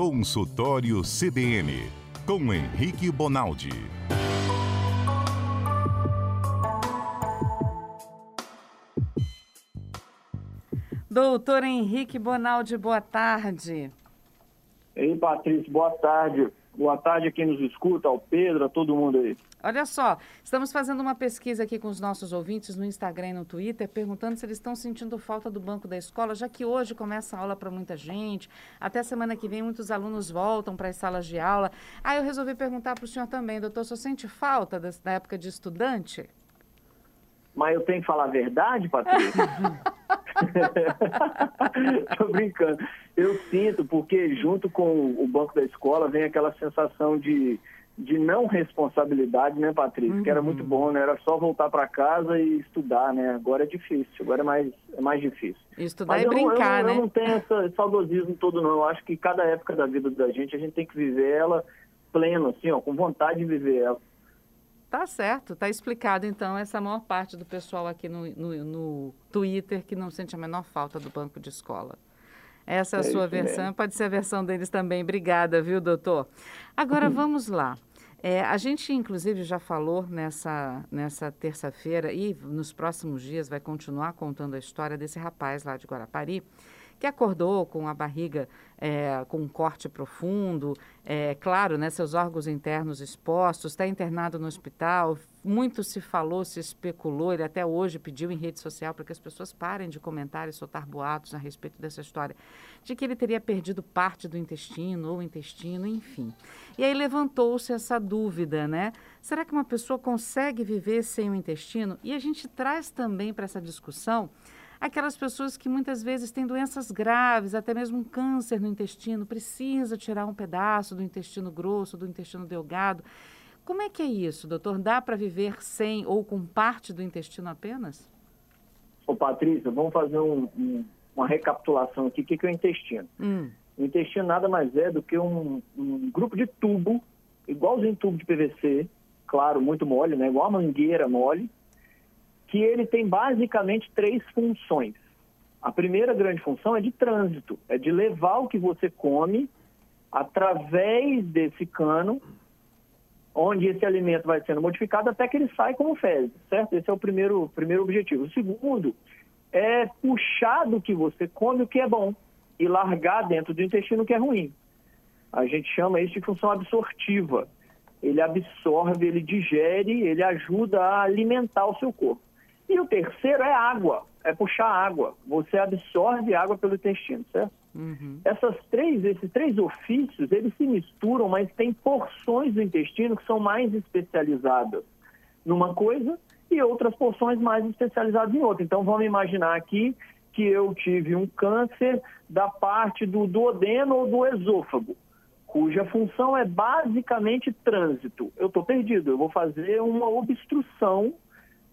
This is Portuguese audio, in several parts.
Consultório CBN, com Henrique Bonaldi. Doutor Henrique Bonaldi, boa tarde. Ei, Patrícia, boa tarde. Boa tarde a quem nos escuta, ao Pedro, a todo mundo aí. Olha só, estamos fazendo uma pesquisa aqui com os nossos ouvintes no Instagram e no Twitter, perguntando se eles estão sentindo falta do banco da escola, já que hoje começa a aula para muita gente, até semana que vem muitos alunos voltam para as salas de aula. Aí eu resolvi perguntar para o senhor também, doutor, só sente falta da época de estudante? Mas eu tenho que falar a verdade, Patrícia? Tô brincando. Eu sinto, porque junto com o banco da escola vem aquela sensação de, de não responsabilidade, né, Patrícia? Uhum. Que era muito uhum. bom, né? Era só voltar para casa e estudar, né? Agora é difícil, agora é mais, é mais difícil. Estudar Mas e brincar, não, né? Eu não tenho esse saudosismo todo, não. Eu acho que cada época da vida da gente, a gente tem que viver ela pleno, assim, ó, com vontade de viver ela. Tá certo, tá explicado então essa maior parte do pessoal aqui no, no, no Twitter que não sente a menor falta do banco de escola. Essa é a é sua versão, mesmo. pode ser a versão deles também. Obrigada, viu, doutor? Agora vamos lá. É, a gente, inclusive, já falou nessa, nessa terça-feira e nos próximos dias vai continuar contando a história desse rapaz lá de Guarapari que acordou com a barriga é, com um corte profundo, é, claro, né, seus órgãos internos expostos, está internado no hospital. Muito se falou, se especulou, ele até hoje pediu em rede social para que as pessoas parem de comentar e soltar boatos a respeito dessa história, de que ele teria perdido parte do intestino ou intestino, enfim. E aí levantou-se essa dúvida, né? Será que uma pessoa consegue viver sem o intestino? E a gente traz também para essa discussão aquelas pessoas que muitas vezes têm doenças graves, até mesmo um câncer no intestino, precisa tirar um pedaço do intestino grosso, do intestino delgado. Como é que é isso, doutor? Dá para viver sem ou com parte do intestino apenas? Ô, Patrícia, vamos fazer um, um, uma recapitulação aqui. O que, que é o intestino? Hum. O intestino nada mais é do que um, um grupo de tubo, igualzinho tubo de PVC, claro, muito mole, né? igual a mangueira mole, que ele tem basicamente três funções. A primeira grande função é de trânsito, é de levar o que você come através desse cano, onde esse alimento vai sendo modificado até que ele sai como fezes, certo? Esse é o primeiro, primeiro objetivo. O segundo é puxar do que você come o que é bom e largar dentro do intestino o que é ruim. A gente chama isso de função absortiva. Ele absorve, ele digere, ele ajuda a alimentar o seu corpo. E o terceiro é água, é puxar água. Você absorve água pelo intestino, certo? Uhum. Essas três, esses três ofícios, eles se misturam, mas tem porções do intestino que são mais especializadas numa coisa e outras porções mais especializadas em outra. Então vamos imaginar aqui que eu tive um câncer da parte do duodeno ou do esôfago, cuja função é basicamente trânsito. Eu estou perdido, eu vou fazer uma obstrução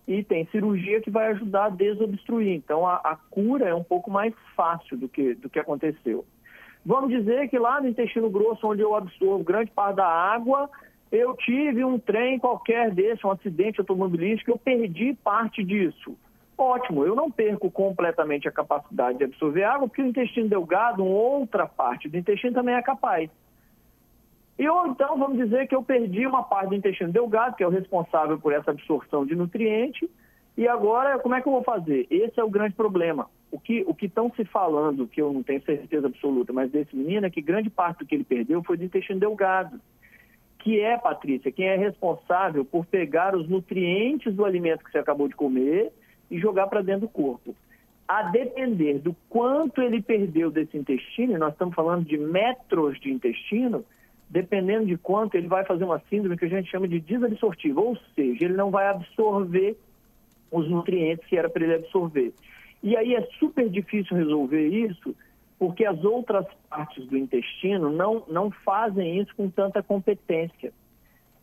e tem cirurgia que vai ajudar a desobstruir. Então, a, a, cura é um pouco mais fácil do que, do que aconteceu. Vamos dizer que lá no intestino grosso, onde eu absorvo grande parte da água, eu tive um trem qualquer desse, um acidente automobilístico, eu perdi parte disso. Ótimo, eu não perco completamente a capacidade de absorver água, porque o intestino delgado, outra parte do intestino também é capaz. E ou então vamos dizer que eu perdi uma parte do intestino delgado, que é o responsável por essa absorção de nutriente, e agora como é que eu vou fazer? Esse é o grande problema. O que o que estão se falando, que eu não tenho certeza absoluta, mas desse menino é que grande parte do que ele perdeu foi do intestino delgado, que é, Patrícia, quem é responsável por pegar os nutrientes do alimento que você acabou de comer e jogar para dentro do corpo. A depender do quanto ele perdeu desse intestino, nós estamos falando de metros de intestino, dependendo de quanto, ele vai fazer uma síndrome que a gente chama de desabsortiva, ou seja, ele não vai absorver os nutrientes que era para ele absorver. E aí é super difícil resolver isso, porque as outras partes do intestino não, não fazem isso com tanta competência.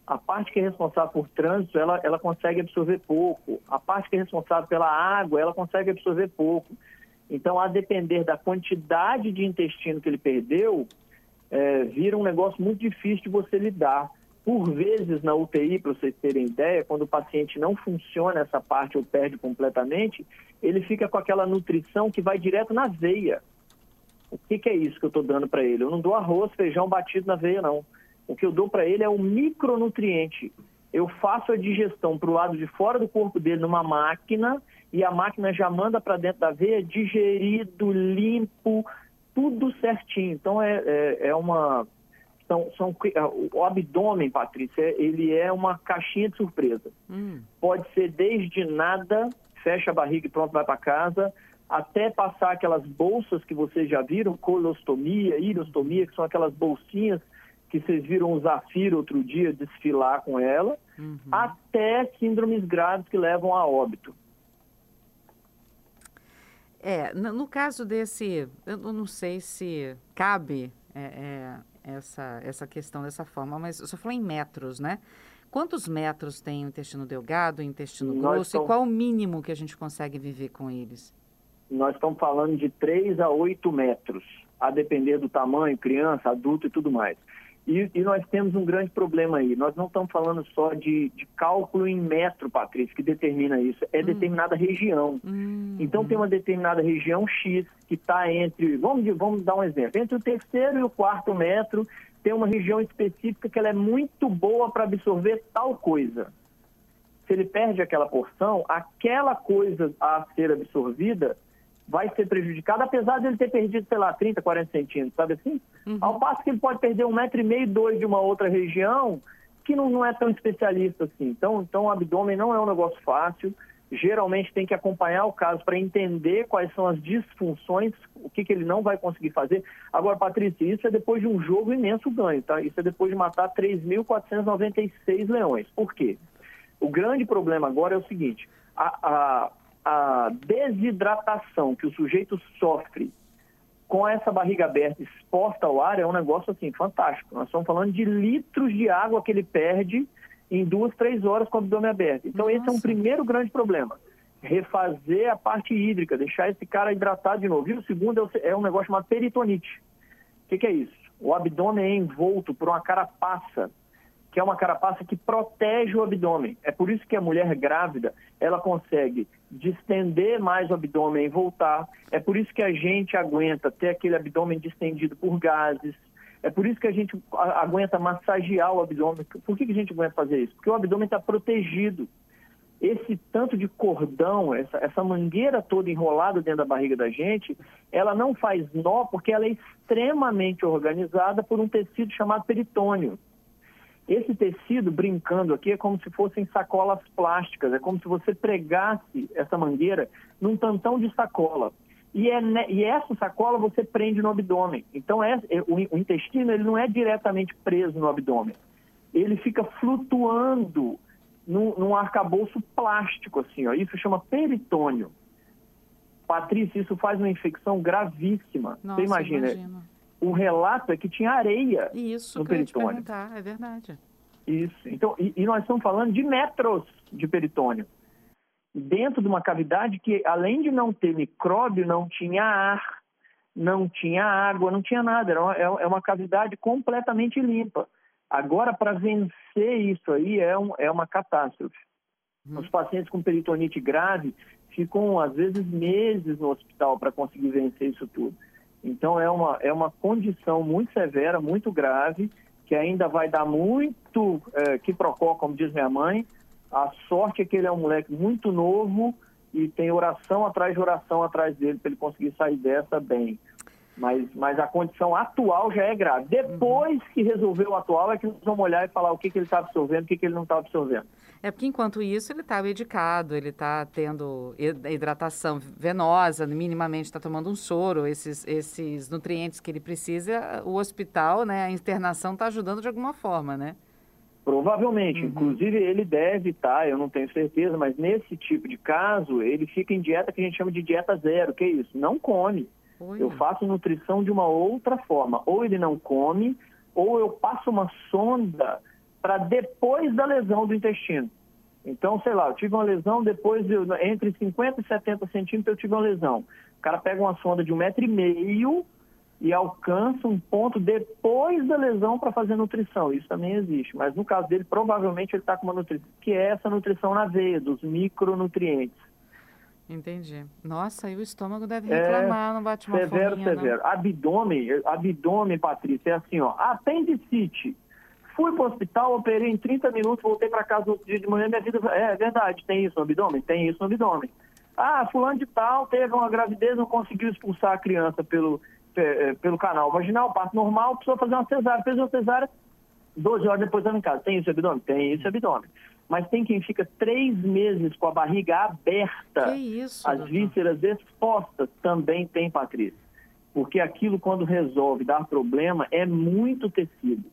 A parte que é responsável por trânsito, ela, ela consegue absorver pouco. A parte que é responsável pela água, ela consegue absorver pouco. Então, a depender da quantidade de intestino que ele perdeu, é, vira um negócio muito difícil de você lidar. Por vezes, na UTI, para vocês terem ideia, quando o paciente não funciona essa parte ou perde completamente, ele fica com aquela nutrição que vai direto na veia. O que, que é isso que eu estou dando para ele? Eu não dou arroz, feijão batido na veia, não. O que eu dou para ele é um micronutriente. Eu faço a digestão para o lado de fora do corpo dele numa máquina e a máquina já manda para dentro da veia digerido, limpo, tudo certinho. Então é, é, é uma. São, são, o abdômen, Patrícia, ele é uma caixinha de surpresa. Hum. Pode ser desde nada, fecha a barriga e pronto, vai para casa, até passar aquelas bolsas que vocês já viram, colostomia, irostomia, que são aquelas bolsinhas que vocês viram o Zafiro outro dia desfilar com ela, uhum. até síndromes graves que levam a óbito. É, no, caso desse, eu não sei se cabe é, é, essa, essa questão dessa forma, mas você falou em metros, né? Quantos metros tem o intestino delgado, o intestino Nós grosso estamos... e qual o mínimo que a gente consegue viver com eles? Nós estamos falando de 3 a 8 metros, a depender do tamanho, criança, adulto e tudo mais. E, e, nós temos um grande problema aí. Nós não estamos falando só de, de cálculo em metro, Patrícia, que determina isso. É hum. determinada região. Hum. Então, tem uma determinada região X que está entre... Vamos, vamos dar um exemplo. Entre o terceiro e o quarto metro, tem uma região específica que ela é muito boa para absorver tal coisa. Se ele perde aquela porção, aquela coisa a ser absorvida vai ser prejudicado, apesar de ele ter perdido, sei lá, 30, 40 centímetros, sabe assim? Uhum. Ao passo que ele pode perder um metro e meio, dois de uma outra região, que não, não é tão especialista assim. Então, então, o abdômen não é um negócio fácil. Geralmente tem que acompanhar o caso para entender quais são as disfunções, o que, que ele não vai conseguir fazer. Agora, Patrícia, isso é depois de um jogo imenso ganho, tá? Isso é depois de matar 3.496 leões. Por quê? O grande problema agora é o seguinte: a, a, a desidratação que o sujeito sofre com essa barriga aberta exposta ao ar é um negócio assim fantástico. Nós estamos falando de litros de água que ele perde em duas, três horas com o abdômen aberto. Então Nossa. esse é um primeiro grande problema. Refazer a parte hídrica, deixar esse cara hidratado de novo. E o segundo é, é um negócio chamado peritonite. O que, que é isso? O abdômen é envolto por uma carapaça que é uma carapaça que protege o abdômen. É por isso que a mulher grávida, ela consegue distender mais o abdômen e voltar. É por isso que a gente aguenta ter aquele abdômen distendido por gases. É por isso que a gente aguenta massagear o abdômen. Por que, a gente aguenta fazer isso? Porque o abdômen está protegido. Esse tanto de cordão, essa, essa mangueira toda enrolada dentro da barriga da gente, ela não faz nó porque ela é extremamente organizada por um tecido chamado peritônio. Esse tecido, brincando aqui, é como se fossem sacolas plásticas, é como se você pregasse essa mangueira num tantão de sacola. E, é, e essa sacola você prende no abdômen. Então, é, é, o, o, intestino ele não é diretamente preso no abdômen. Ele fica flutuando num, num arcabouço plástico, assim, ó. Isso chama peritônio. Patrícia, isso faz uma infecção gravíssima. Nossa, você imagina? Imagino o relato é que tinha areia Isso no que peritônio. Eu é verdade. Isso. Então, e, e, nós estamos falando de metros de peritônio. Dentro de uma cavidade que, além de não ter micróbio, não tinha ar, não tinha água, não tinha nada. Era uma, é, é uma cavidade completamente limpa. Agora, para vencer isso aí, é, um, é uma catástrofe. Hum. Os pacientes com peritonite grave ficam, às vezes, meses no hospital para conseguir vencer isso tudo. Então é uma, é uma condição muito severa, muito grave, que ainda vai dar muito é, que procó, como diz minha mãe. A sorte é que ele é um moleque muito novo e tem oração atrás de oração atrás dele para ele conseguir sair dessa bem. Mas, mas a condição atual já é grave. Depois que resolver o atual, é que nós vamos olhar e falar o que, que ele está absorvendo, o que, que ele não está absorvendo. É porque enquanto isso ele está medicado, ele está tendo hidratação venosa, minimamente está tomando um soro, esses, esses nutrientes que ele precisa, o hospital, né, a internação está ajudando de alguma forma, né? Provavelmente, uhum. inclusive ele deve estar, tá, eu não tenho certeza, mas nesse tipo de caso, ele fica em dieta que a gente chama de dieta zero, que é isso? Não come. Eu faço nutrição de uma outra forma. Ou ele não come, ou eu passo uma sonda para depois da lesão do intestino. Então, sei lá, eu tive uma lesão depois, de, entre 50 e 70 centímetros eu tive uma lesão. O cara pega uma sonda de um metro e meio e alcança um ponto depois da lesão para fazer nutrição. Isso também existe. Mas no caso dele, provavelmente ele está com uma nutrição, que é essa nutrição na veia, dos micronutrientes. Entendi. Nossa, e o estômago deve é, reclamar, é, não bate uma Severo, fominha, severo. Não. Abdômen, abdômen, Patrícia, é assim, ó. Apendicite. Fui para o hospital, operei em 30 minutos, voltei para casa outro dia de manhã, minha vida... É, é verdade, tem isso no abdômen? Tem isso no abdômen. Ah, fulano de tal teve uma gravidez, não conseguiu expulsar a criança pelo, é, pelo canal vaginal, parto normal, precisou fazer uma cesárea. Fez uma cesárea, 12 horas depois estava em casa. Tem isso abdômen? Tem isso abdômen. Mas tem quem fica três meses com a barriga aberta, isso, as doutor? vísceras expostas, também tem, Patrícia. Porque aquilo, quando resolve dar problema, é muito tecido.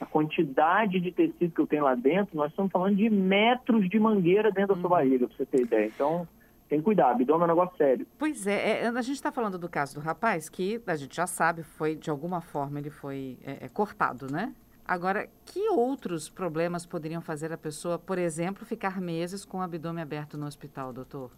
A quantidade de tecido que eu tenho lá dentro, nós estamos falando de metros de mangueira dentro da sua uhum. barriga, para você ter ideia. Então, tem que cuidar, abdômen é um negócio sério. Pois é, é a gente está falando do caso do rapaz, que a gente já sabe, foi, de alguma forma, ele foi é, é, cortado, né? Agora, que outros problemas poderiam fazer a pessoa, por exemplo, ficar meses com o abdômen aberto no hospital, doutor?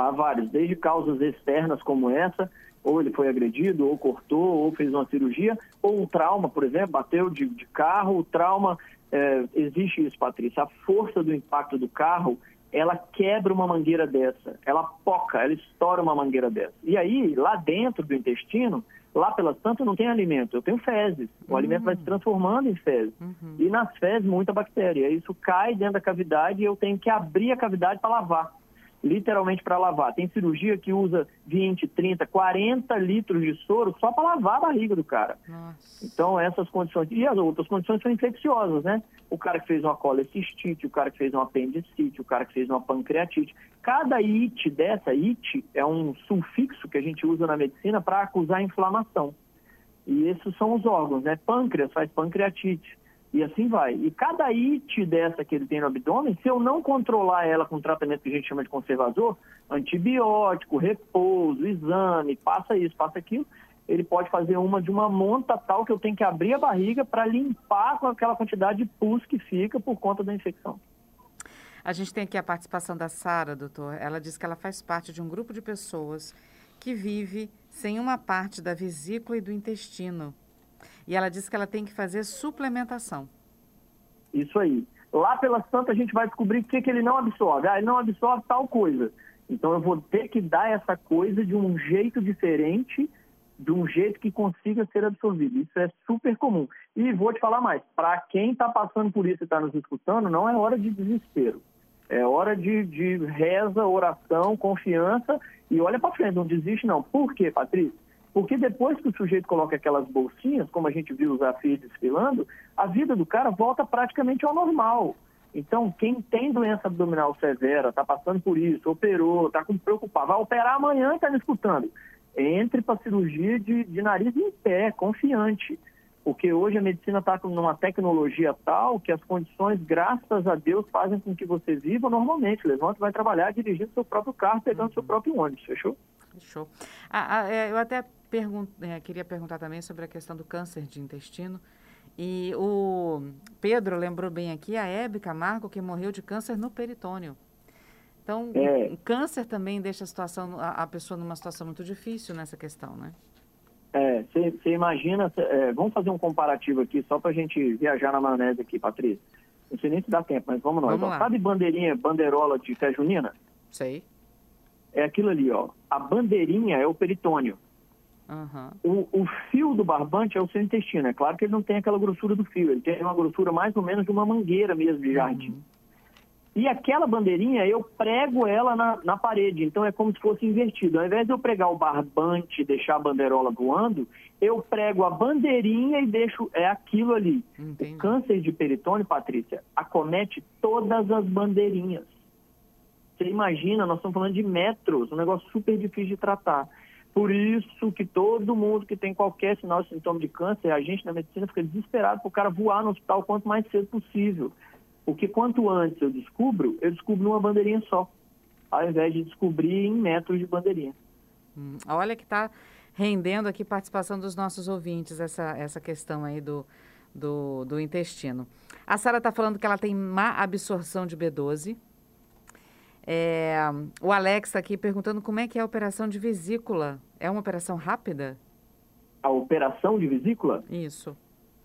Há vários, desde causas externas como essa, ou ele foi agredido, ou cortou, ou fez uma cirurgia, ou um trauma, por exemplo, bateu de, de carro, o trauma, é, existe isso, Patrícia, a força do impacto do carro, ela quebra uma mangueira dessa, ela poca, ela estoura uma mangueira dessa. E aí, lá dentro do intestino, Lá pelas tantas não tem alimento, eu tenho fezes. O uhum. alimento vai se transformando em fezes. Uhum. E nas fezes, muita bactéria. Isso cai dentro da cavidade e eu tenho que abrir a cavidade para lavar. Literalmente para lavar. Tem cirurgia que usa 20, 30, 40 litros de soro só para lavar a barriga do cara. Nossa. Então, essas condições. E as outras condições são infecciosas, né? O cara que fez uma colecistite, o cara que fez uma apendicite, o cara que fez uma pancreatite. Cada it dessa, it é um sufixo que a gente usa na medicina para acusar inflamação. E esses são os órgãos, né? Pâncreas faz pancreatite. E assim vai. E cada it dessa que ele tem no abdômen, se eu não controlar ela com tratamento que a gente chama de conservador, antibiótico, repouso, exame, passa isso, passa aquilo, ele pode fazer uma de uma monta tal que eu tenho que abrir a barriga para limpar com aquela quantidade de pus que fica por conta da infecção. A gente tem aqui a participação da Sara, doutor. Ela diz que ela faz parte de um grupo de pessoas que vive sem uma parte da vesícula e do intestino. E ela diz que ela tem que fazer suplementação. Isso aí. Lá pela santa a gente vai descobrir o que, que ele não absorve. Ah, ele não absorve tal coisa. Então eu vou ter que dar essa coisa de um jeito diferente, de um jeito que consiga ser absorvido. Isso é super comum. E vou te falar mais, para quem está passando por isso e está nos escutando, não é hora de desespero. É hora de, de reza, oração, confiança e olha para frente, não desiste não. Por quê, Patrícia? Porque depois que o sujeito coloca aquelas bolsinhas, como a gente viu os afios desfilando, a vida do cara volta praticamente ao normal. Então, quem tem doença abdominal severa, está passando por isso, operou, está preocupado, vai operar amanhã e está me escutando. Entre para cirurgia de, de nariz em pé, confiante. Porque hoje a medicina está numa tecnologia tal que as condições, graças a Deus, fazem com que você viva normalmente. Levanta e vai trabalhar dirigindo seu próprio carro, pegando uhum. seu próprio ônibus, fechou? Fechou. Ah, ah, é, eu até pergun é, queria perguntar também sobre a questão do câncer de intestino. E o Pedro lembrou bem aqui a Hebe Camargo, que morreu de câncer no peritônio. Então, é. o câncer também deixa a, situação, a, a pessoa numa situação muito difícil nessa questão, né? É, você imagina, é, vamos fazer um comparativo aqui, só para a gente viajar na maionese aqui, Patrícia. Não sei nem se dá tempo, mas vamos nós. Vamos Sabe bandeirinha, bandeirola de fé junina? Sei. É aquilo ali, ó. A bandeirinha é o peritônio. Uhum. O, o, fio do barbante é o seu intestino. É claro que ele não tem aquela grossura do fio, ele tem uma grossura mais ou menos de uma mangueira mesmo de jardim. Uhum. E aquela bandeirinha, eu prego ela na, na parede, então é como se fosse invertido. Ao invés de eu pregar o barbante e deixar a bandeirola voando, eu prego a bandeirinha e deixo é aquilo ali. Entendi. O câncer de peritônio, Patrícia, acomete todas as bandeirinhas. Você imagina, nós estamos falando de metros, um negócio super difícil de tratar. Por isso que todo mundo que tem qualquer sinal sintoma de câncer, a gente na medicina fica desesperado para o cara voar no hospital quanto mais cedo possível. Porque quanto antes eu descubro, eu descubro numa bandeirinha só, ao invés de descobrir em metros de bandeirinha. Hum, olha que está rendendo aqui participação dos nossos ouvintes, essa, essa questão aí do, do, do intestino. A Sara está falando que ela tem má absorção de B12. É, o Alex aqui perguntando como é que é a operação de vesícula. É uma operação rápida? A operação de vesícula? Isso.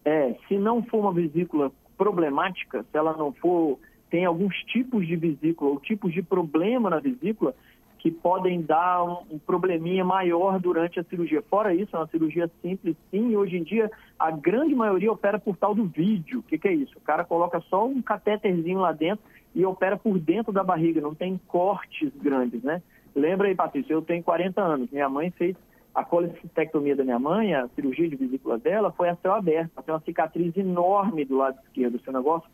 É, se não for uma vesícula problemática, se ela não for, tem alguns tipos de vesícula ou tipos de problema na vesícula, que podem dar um, um, probleminha maior durante a cirurgia. Fora isso, é uma cirurgia simples, sim, e hoje em dia a grande maioria opera por tal do vídeo. O que, que é isso? O cara coloca só um catéterzinho lá dentro e opera por dentro da barriga, não tem cortes grandes, né? Lembra aí, Patrícia, eu tenho 40 anos, minha mãe fez a colecistectomia da minha mãe, a cirurgia de vesícula dela, foi a céu aberto, ela tem uma cicatriz enorme do lado esquerdo, seu negócio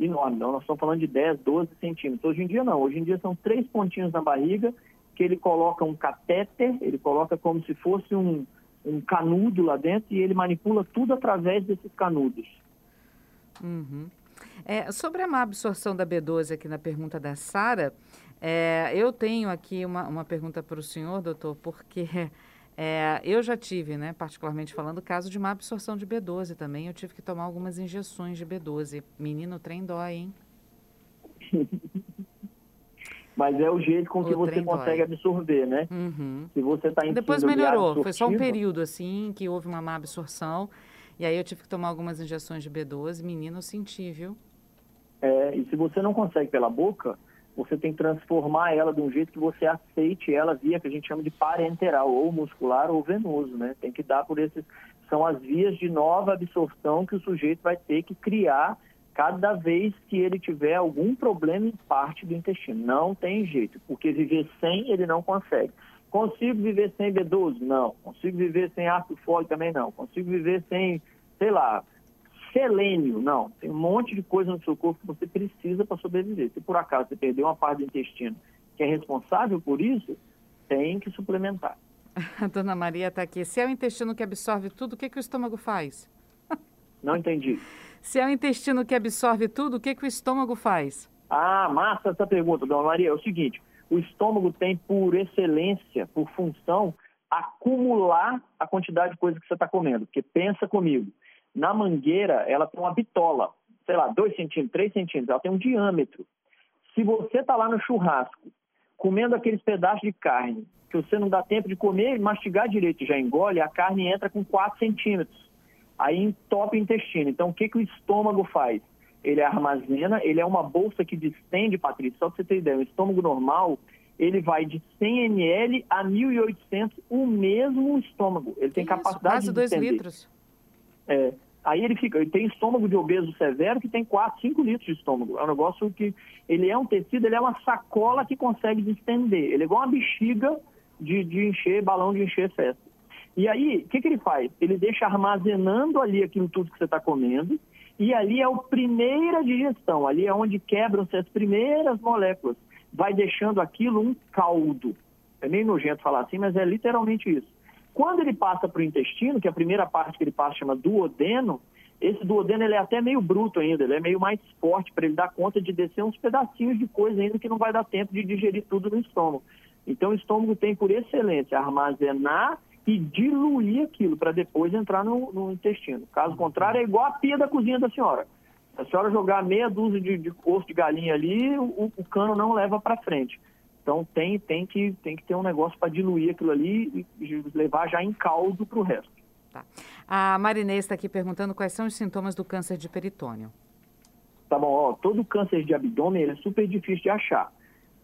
enorme. Então, nós estamos falando de 10, 12 centímetros. Hoje em dia, não. Hoje em dia, são três pontinhos na barriga que ele coloca um catéter, ele coloca como se fosse um, um canudo lá dentro e ele manipula tudo através desses canudos. Uhum. É, sobre a má absorção da B12 aqui na pergunta da Sara, é, eu tenho aqui uma, uma pergunta para o senhor, doutor, porque é, eu já tive, né, particularmente falando, caso de má absorção de B12 também. Eu tive que tomar algumas injeções de B12. Menino, trem dói, hein? mas é o jeito com que você consegue absorver, né? Uhum. Se você está Depois melhorou, foi só um período assim que houve uma má absorção e aí eu tive que tomar algumas injeções de B12. Menino, eu senti, viu? É, e se você não consegue pela boca, você tem que transformar ela de um jeito que você aceite ela via que a gente chama de parenteral, ou muscular ou venoso, né? Tem que dar por esses são as vias de nova absorção que o sujeito vai ter que criar cada vez que ele tiver algum problema em parte do intestino. Não tem jeito, porque viver sem ele não consegue. Consigo viver sem B12? Não. Consigo viver sem ácido fólico também não. Consigo viver sem, sei lá, selênio? Não. Tem um monte de coisa no seu corpo que você precisa para sobreviver. Se por acaso você perdeu uma parte do intestino que é responsável por isso, tem que suplementar. A dona Maria está aqui. Se é o intestino que absorve tudo, o que, que o estômago faz? Não entendi. Se é o intestino que absorve tudo, o que, que o estômago faz? Ah, massa essa pergunta, dona Maria. É o seguinte: o estômago tem por excelência, por função, acumular a quantidade de coisa que você está comendo. Porque pensa comigo, na mangueira ela tem uma bitola, sei lá, 2 centímetros, 3 centímetros, ela tem um diâmetro. Se você está lá no churrasco, comendo aqueles pedaços de carne, que você não dá tempo de comer mastigar direito, já engole, a carne entra com 4 centímetros aí entope o intestino. Então, o que, que o estômago faz? Ele armazena, ele é uma bolsa que distende, Patrícia, só para você ter ideia, o estômago normal, ele vai de 100 ml a 1.800, o mesmo estômago. Ele tem capacidade quase de dois litros. É, aí ele fica, ele tem estômago de obeso severo que tem 4, 5 litros de estômago. É um negócio que, ele é um tecido, ele é uma sacola que consegue distender. Ele é igual uma bexiga de, de encher, balão de encher festa. E aí, o que, que ele faz? Ele deixa armazenando ali aquilo tudo que você está comendo, e ali é a primeira digestão, ali é onde quebram-se as primeiras moléculas. Vai deixando aquilo um caldo. É meio nojento falar assim, mas é literalmente isso. Quando ele passa para o intestino, que é a primeira parte que ele passa chama duodeno, esse duodeno ele é até meio bruto ainda, ele é meio mais forte para ele dar conta de descer uns pedacinhos de coisa ainda que não vai dar tempo de digerir tudo no estômago. Então o estômago tem por excelência armazenar e diluir aquilo para depois entrar no, no, intestino. Caso contrário, é igual a pia da cozinha da senhora. Se a senhora jogar meia dúzia de, de osso de galinha ali, o, o cano não leva para frente. Então tem, tem, que, tem que ter um negócio para diluir aquilo ali e levar já em caldo para o resto. Tá. A Marinês está aqui perguntando quais são os sintomas do câncer de peritônio. Tá bom, ó, todo câncer de abdômen é super difícil de achar.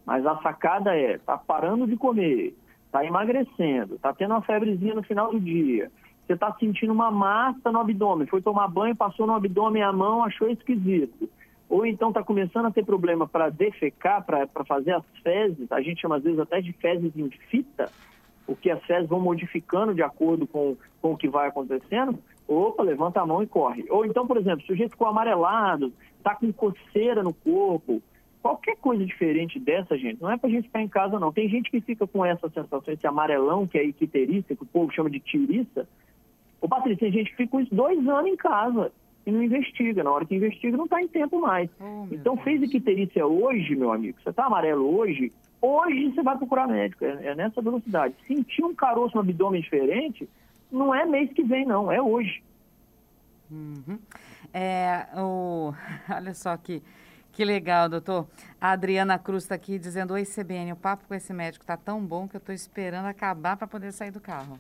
Mas a sacada é, tá parando de comer, está emagrecendo, está tendo uma febrezinha no final do dia, você está sentindo uma massa no abdômen, foi tomar banho, passou no abdômen a mão, achou esquisito. Ou então está começando a ter problema para defecar, para fazer as fezes, a gente chama às vezes até de fezes em fita, porque as fezes vão modificando de acordo com, com o que vai acontecendo. Opa, levanta a mão e corre. Ou então, por exemplo, o sujeito ficou amarelado, está com coceira no corpo, Qualquer coisa diferente dessa, gente, não é pra gente ficar em casa, não. Tem gente que fica com essa sensação, esse amarelão, que é icterícia, que o povo chama de tiriça. Ô, Patrícia, tem gente que fica uns dois anos em casa e não investiga. Na hora que investiga, não está em tempo mais. Oh, então, Deus. fez icterícia hoje, meu amigo, você está amarelo hoje, hoje você vai procurar médico. É, é nessa velocidade. Sentir um caroço no abdômen diferente, não é mês que vem, não. É hoje. Uhum. É, o... Olha só aqui. Que legal, doutor. A Adriana Cruz está aqui dizendo: Oi, CBN, o papo com esse médico está tão bom que eu estou esperando acabar para poder sair do carro.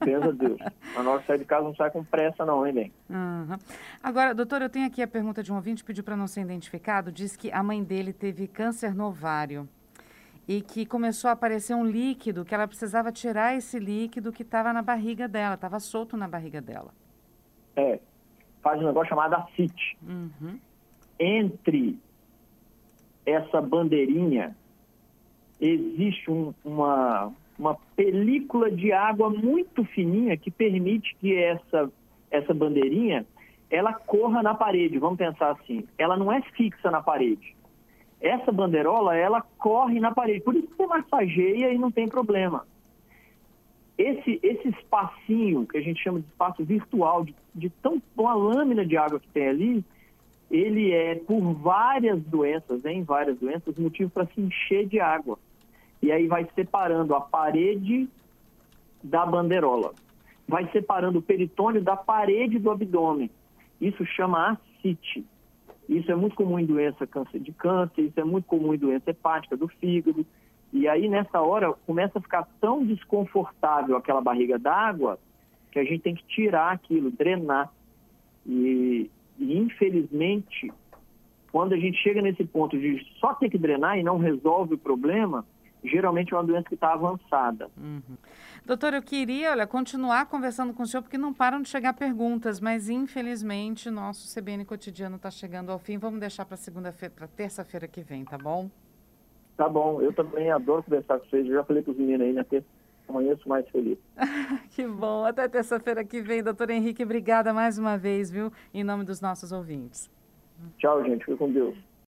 Graças a Deus. A nossa sair de casa não sai com pressa, não, hein, bem? Uhum. Agora, doutor, eu tenho aqui a pergunta de um ouvinte, pediu para não ser identificado, diz que a mãe dele teve câncer no ovário. e que começou a aparecer um líquido, que ela precisava tirar esse líquido que estava na barriga dela, estava solto na barriga dela. É, faz um negócio chamado ascite. Uhum. Entre essa bandeirinha existe um, uma, uma película de água muito fininha que permite que essa, essa bandeirinha ela corra na parede, vamos pensar assim. Ela não é fixa na parede essa bandeirola, ela corre na parede. Por isso você massageia e não tem problema. Esse, esse espacinho, que a gente chama de espaço virtual, de, de tão uma lâmina de água que tem ali, ele é, por várias doenças, em várias doenças, motivo para se encher de água. E aí vai separando a parede da bandeirola. Vai separando o peritônio da parede do abdômen. Isso chama ascite. Isso é muito comum em doença câncer de câncer, isso é muito comum em doença hepática do fígado. E aí, nessa hora, começa a ficar tão desconfortável aquela barriga d'água que a gente tem que tirar aquilo, drenar. E, e, infelizmente, quando a gente chega nesse ponto de só ter que drenar e não resolve o problema, geralmente é uma doença que está avançada. Uhum. Doutor, eu queria olha, continuar conversando com o senhor, porque não param de chegar perguntas, mas infelizmente nosso CBN cotidiano está chegando ao fim. Vamos deixar para segunda-feira, para terça-feira que vem, tá bom? Tá bom, eu também adoro conversar com vocês. Eu já falei para os meninos aí, né? Sou mais feliz. que bom. Até terça-feira que vem, doutor Henrique. Obrigada mais uma vez, viu? Em nome dos nossos ouvintes. Tchau, gente. Fique com Deus.